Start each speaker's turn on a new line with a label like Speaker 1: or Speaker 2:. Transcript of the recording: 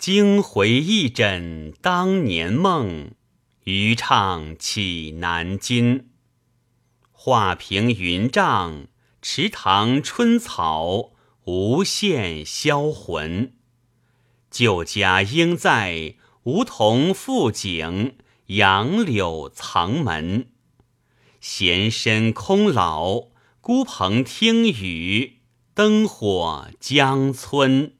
Speaker 1: 惊回一枕当年梦，余唱起南京。画屏云帐，池塘春草无限销魂。旧家应在梧桐复景，杨柳藏门。闲身空老，孤蓬听雨，灯火江村。